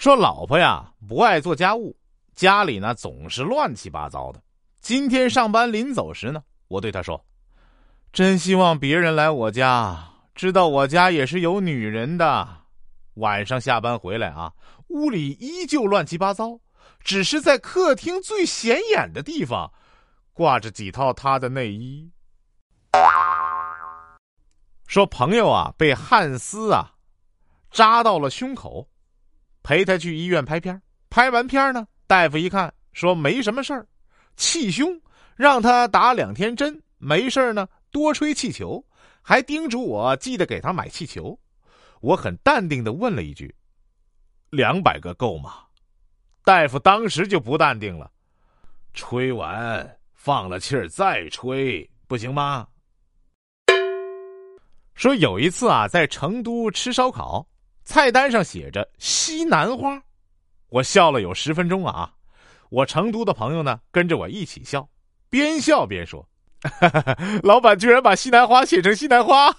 说老婆呀不爱做家务，家里呢总是乱七八糟的。今天上班临走时呢，我对他说：“真希望别人来我家，知道我家也是有女人的。”晚上下班回来啊，屋里依旧乱七八糟，只是在客厅最显眼的地方，挂着几套他的内衣。说朋友啊被汉斯啊扎到了胸口，陪他去医院拍片拍完片呢，大夫一看说没什么事儿，气胸，让他打两天针，没事呢多吹气球，还叮嘱我记得给他买气球。我很淡定的问了一句：“两百个够吗？”大夫当时就不淡定了，吹完放了气儿再吹，不行吗？说有一次啊，在成都吃烧烤，菜单上写着西兰花，我笑了有十分钟啊。我成都的朋友呢，跟着我一起笑，边笑边说：“老板居然把西兰花写成西兰花。”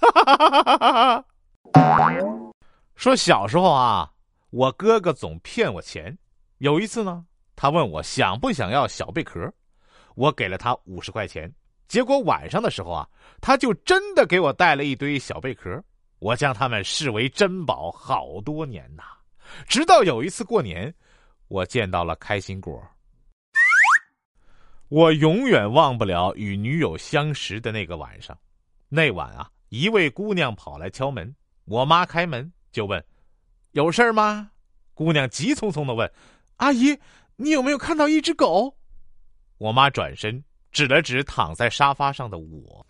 说小时候啊，我哥哥总骗我钱。有一次呢，他问我想不想要小贝壳，我给了他五十块钱。结果晚上的时候啊，他就真的给我带了一堆小贝壳。我将他们视为珍宝好多年呐，直到有一次过年，我见到了开心果。我永远忘不了与女友相识的那个晚上。那晚啊，一位姑娘跑来敲门。我妈开门就问：“有事儿吗？”姑娘急匆匆的问：“阿姨，你有没有看到一只狗？”我妈转身指了指躺在沙发上的我。